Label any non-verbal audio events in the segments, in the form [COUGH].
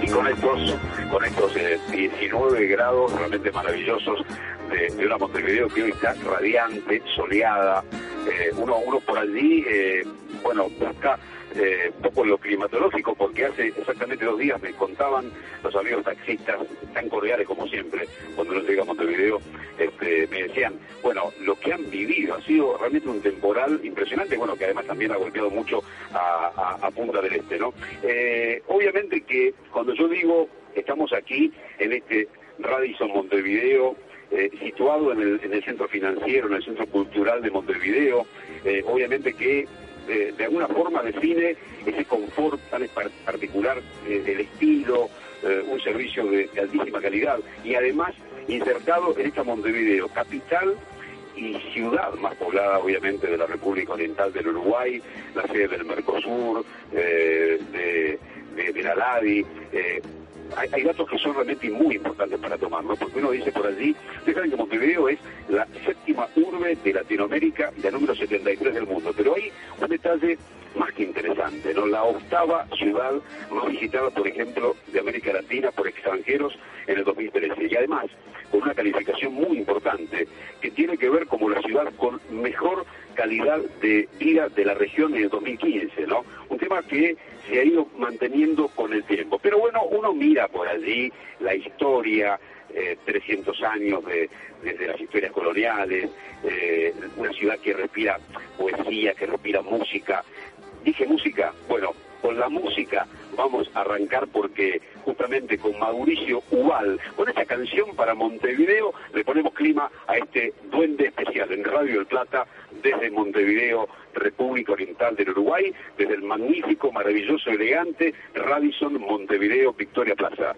y con estos, con estos 19 grados realmente maravillosos de, una Montevideo que hoy está radiante, soleada, uno, uno por allí, bueno, busca eh, un poco lo climatológico, porque hace exactamente dos días me contaban los amigos taxistas, tan cordiales como siempre, cuando uno llega a Montevideo, este, me decían, bueno, lo que han vivido ha sido realmente un temporal impresionante, bueno, que además también ha golpeado mucho a, Punta del Este, ¿no? Eh, obviamente que cuando yo digo, estamos aquí en este Radisson Montevideo, eh, situado en el, centro financiero, en el centro cultural de Montevideo, obviamente que de alguna forma define ese confort tan particular eh, del estilo, eh, un servicio de, altísima calidad y además insertado en esta Montevideo, capital y ciudad más poblada obviamente de la República Oriental del Uruguay, la sede del Mercosur, eh, de, de, la hay, datos que son realmente muy importantes para tomar, ¿no? Porque uno dice por allí, ustedes que Montevideo es la séptima urbe de Latinoamérica y la número 73 del mundo, pero hay un detalle más que interesante, ¿no? La octava ciudad más visitada, por ejemplo, de América Latina por extranjeros en el 2013. Y además, con una calificación muy importante, que tiene que ver como la ciudad con mejor calidad de vida de la región en el 2015, ¿no? Un tema que se ha ido manteniendo con el tiempo. Pero bueno, uno mira por allí la historia, 300 eh, años de, desde las historias coloniales, eh, una ciudad que respira poesía, que respira música. Dije música, bueno, con la música vamos a arrancar porque justamente con Mauricio Ubal, con esta canción para Montevideo, le ponemos clima a este duende especial en Radio El Plata desde Montevideo, República Oriental del Uruguay, desde el magnífico, maravilloso, elegante Radisson Montevideo Victoria Plaza.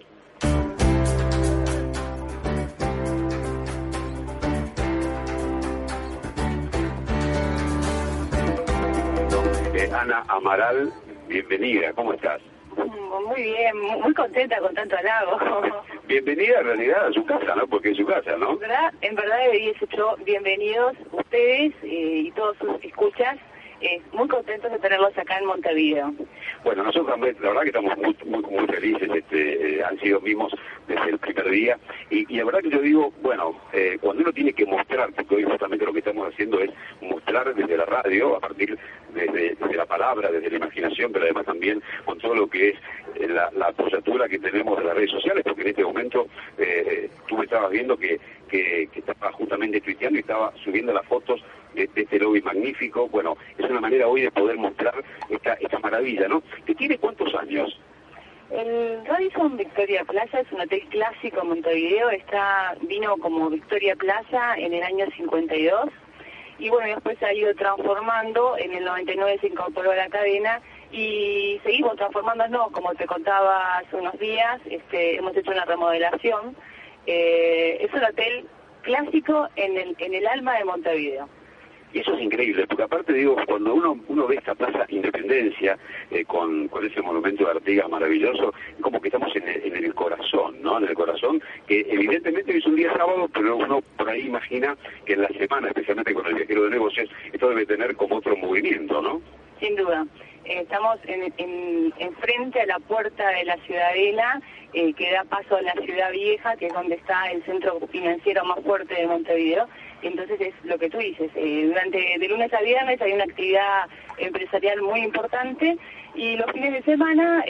Eh, Ana Amaral, bienvenida, ¿cómo estás? Mm, muy bien, muy contenta con tanto halago. [LAUGHS] Bienvenida en realidad a su casa, ¿no? Porque es su casa, ¿no? En verdad, en verdad debería bienvenidos ustedes eh, y todos sus escuchas eh, muy contentos de tenerlos acá en Montevideo. Bueno, nosotros también, la verdad que estamos muy, muy, muy felices, este, eh, han sido mismos desde el primer día, y, y la verdad que yo digo, bueno, eh, cuando uno tiene que mostrar, porque hoy justamente lo que estamos haciendo es mostrar desde la radio, a partir desde, la palabra, desde la imaginación, pero además también con todo lo que es la, la apoyatura que tenemos de las redes sociales, porque en este momento tú me estabas viendo que, que, que estaba justamente tuiteando y estaba subiendo las fotos de, este lobby magnífico. Bueno, es una manera hoy de poder mostrar esta, esta maravilla, ¿no? ¿Que tiene cuántos años? El Radisson Victoria Plaza es un hotel clásico en Montevideo, está, vino como Victoria Plaza en el año 52 y bueno, después ha ido transformando, en el 99 se incorporó a la cadena y seguimos transformándonos, como te contaba hace unos días, este, hemos hecho una remodelación. Eh, es un hotel clásico en el, en el alma de Montevideo. Y eso es increíble, porque aparte digo, cuando uno, uno ve esta plaza Independencia, eh, con, con ese monumento de Artigas maravilloso, como que estamos en el, en el corazón, ¿no? En el corazón, que evidentemente es un día sábado, pero uno por ahí imagina que en la semana, especialmente con el viajero de negocios, esto debe tener como otro movimiento, ¿no? Sin duda. Eh, estamos en, en, frente a la puerta de la Ciudadela, eh, que da paso a la Ciudad Vieja, que es donde está el centro financiero más fuerte de Montevideo. Entonces es lo que tú dices, eh, durante de lunes a viernes hay una actividad empresarial muy importante y los fines de semana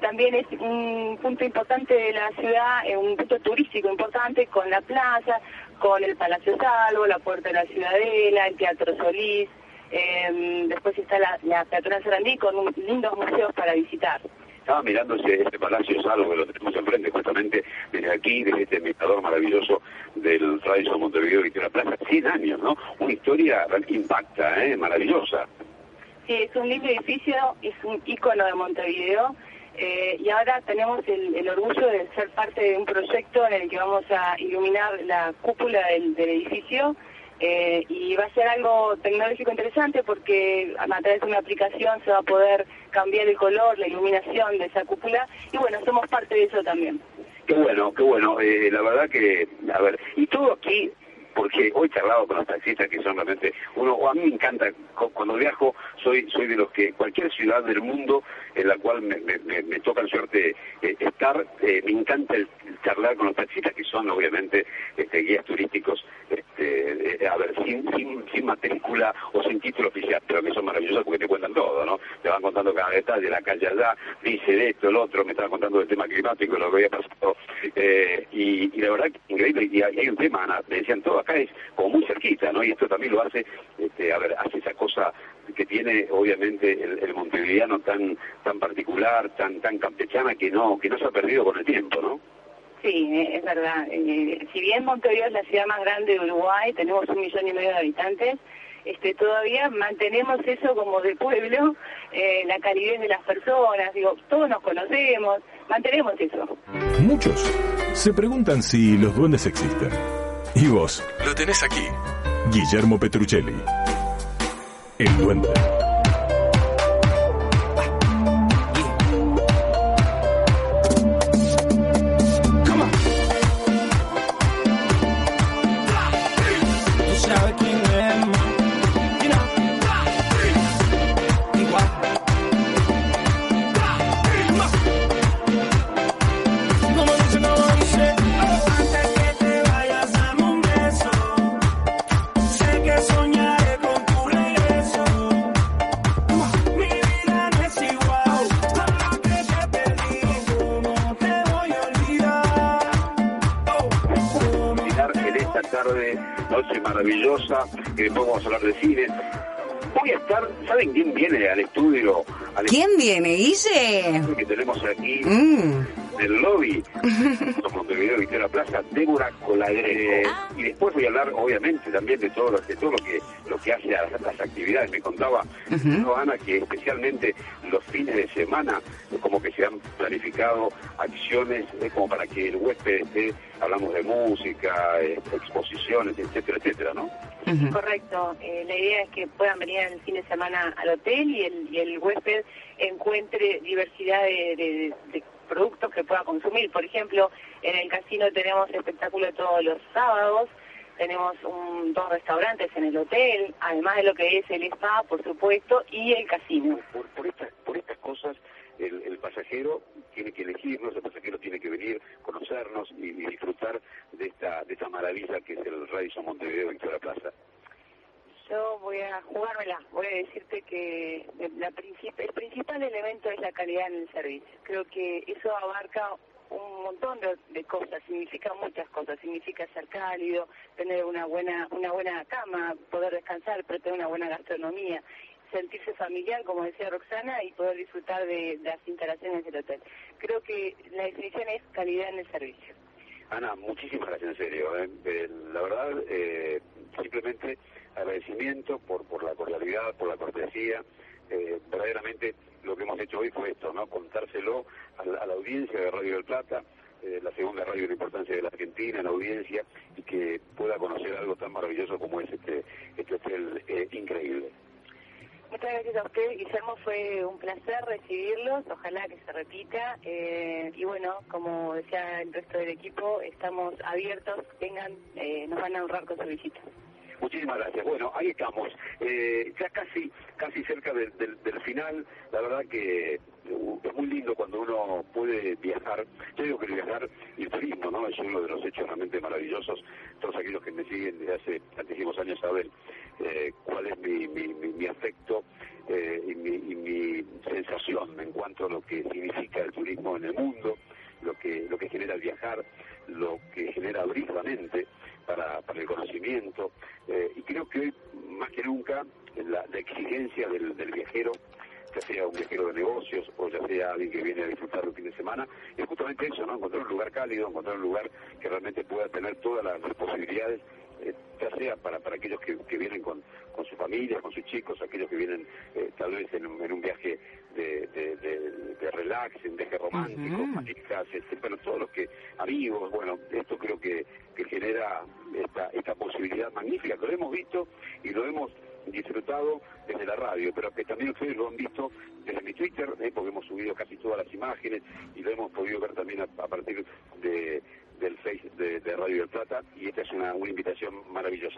también es un punto importante de la ciudad, un punto turístico importante con la plaza, con el Palacio Salvo, la Puerta de la Ciudadela, el Teatro Solís, eh, después está la, la Sarandí con lindos museos para visitar. Estaba mirando ese, palacio salvo que lo tenemos enfrente justamente desde aquí, desde este mirador maravilloso del Radisson Montevideo y de la Plaza. 100 años, ¿no? Una historia que impacta, ¿eh? Maravillosa. Sí, es un lindo edificio, es un ícono de Montevideo. Eh, y ahora tenemos el, el, orgullo de ser parte de un proyecto en el que vamos a iluminar la cúpula del, del edificio eh, y va a ser algo tecnológico interesante porque a través de una aplicación se va a poder cambiar el color, la iluminación de esa cúpula y bueno, somos parte de eso también. Qué bueno, qué bueno. Eh, la verdad que, a ver, y todo aquí porque hoy charlado con los taxistas que son realmente uno a mí me encanta cuando viajo soy soy de los que cualquier ciudad del mundo en la cual me, me, me toca suerte eh, estar eh, me encanta el, charlar con los taxistas que son obviamente este, guías turísticos, este, a ver, sin, sin, sin matrícula o sin título oficial, pero mí son maravillosos porque te cuentan todo, ¿no? Te van contando cada detalle, la calle allá, dice esto, el otro, me estaban contando del tema climático, lo que había pasado, eh, y, la verdad increíble, y hay, un tema, Ana, me decían todo acá es como muy cerquita, ¿no? Y esto también lo hace, este, a ver, hace esa cosa que tiene obviamente el, el montevideano tan tan particular, tan tan campechana que no que no se ha perdido con el tiempo, ¿no? Sí, eh, es verdad. Eh, si bien Montevideo es la ciudad más grande de Uruguay, tenemos un millón y medio de habitantes, este, todavía mantenemos eso como de pueblo, eh, la calidez de las personas, digo, todos nos conocemos, mantenemos eso. Muchos se preguntan si los duendes existen. Y vos, lo tenés aquí. Guillermo Petruccelli. El duende. Noche maravillosa, y después vamos a hablar de cine. Voy a estar, ¿saben quién viene al estudio? ¿Quién viene, Guille? Que tenemos aquí mm. Del lobby, [LAUGHS] Montevideo Victoria Plaza, Débora Colagre. Y después voy a hablar, obviamente, también de todo, de todo lo que lo que hace a las, actividades. Me contaba Ana que especialmente los fines de semana, como que se han planificado acciones eh, como para que el huésped esté, hablamos de música, eh, exposiciones, etcétera, etcétera, ¿no? Correcto. Eh, la idea es que puedan venir el fin de semana al hotel y el, y el huésped encuentre diversidad de, productos que pueda consumir. Por ejemplo, en el casino tenemos espectáculo todos los sábados, tenemos un, dos restaurantes en el hotel, además de lo que es el spa, por supuesto, y el casino. Por, estas, por estas cosas, el, el, pasajero tiene que elegirnos, el pasajero tiene que venir, conocernos y, disfrutar de esta, de esta maravilla que es el Radisson Montevideo Victoria Plaza. Yo voy a jugármela, voy a decirte que la el principal elemento es la calidad en el servicio. Creo que eso abarca un montón de, cosas, significa muchas cosas, significa ser cálido, tener una buena una buena cama, poder descansar, pero tener una buena gastronomía, sentirse familiar, como decía Roxana, y poder disfrutar de, las instalaciones del hotel. Creo que la definición es calidad en el servicio. Ana, muchísimas gracias, en serio. ¿eh? la verdad, eh, simplemente agradecimiento por, por la cordialidad, por la cortesía. Eh, verdaderamente lo que hemos hecho hoy fue esto, ¿no? Contárselo a la, audiencia de Radio del Plata, eh, la segunda radio de importancia de la Argentina, en la audiencia, y que pueda conocer algo tan maravilloso como es este, este hotel eh, increíble. Muchas gracias a usted, Guillermo. Fue un placer recibirlos. Ojalá que se repita. Eh, y bueno, como decía el resto del equipo, estamos abiertos. Vengan, nos van a honrar con su visita. Muchísimas gracias. Bueno, ahí estamos. Eh, ya casi casi cerca del, del, final. La verdad que muy lindo cuando uno puede viajar. Yo digo que el viajar y el turismo, ¿no? Es uno de los hechos realmente maravillosos. Todos aquellos que me siguen desde hace tantísimos años saben eh, cuál es mi, mi, mi, afecto eh, y, mi, y mi sensación en cuanto a lo que significa el turismo en el mundo, lo que, lo que genera el viajar, lo que genera abrir la mente para, para el conocimiento. Eh, y creo que hoy, más que nunca, la, exigencia del, viajero, ya sea un viajero de negocios o ya sea alguien que viene a disfrutar un fin de semana, es justamente eso, ¿no? Encontrar un lugar cálido, encontrar un lugar que realmente pueda tener todas las, posibilidades, eh, ya sea para, para aquellos que, que vienen con, con su familia, con sus chicos, aquellos que vienen eh, tal vez en, un viaje de, de, de, relax, en viaje romántico, este, bueno, todos los que, amigos, bueno, esto creo que, que genera esta, esta posibilidad magnífica, que lo hemos visto y lo hemos disfrutado desde la radio, pero que también ustedes lo han visto desde mi Twitter, eh, porque hemos subido casi todas las imágenes y lo hemos podido ver también a, partir de, del Face de, Radio del Plata, y esta es una, una invitación maravillosa.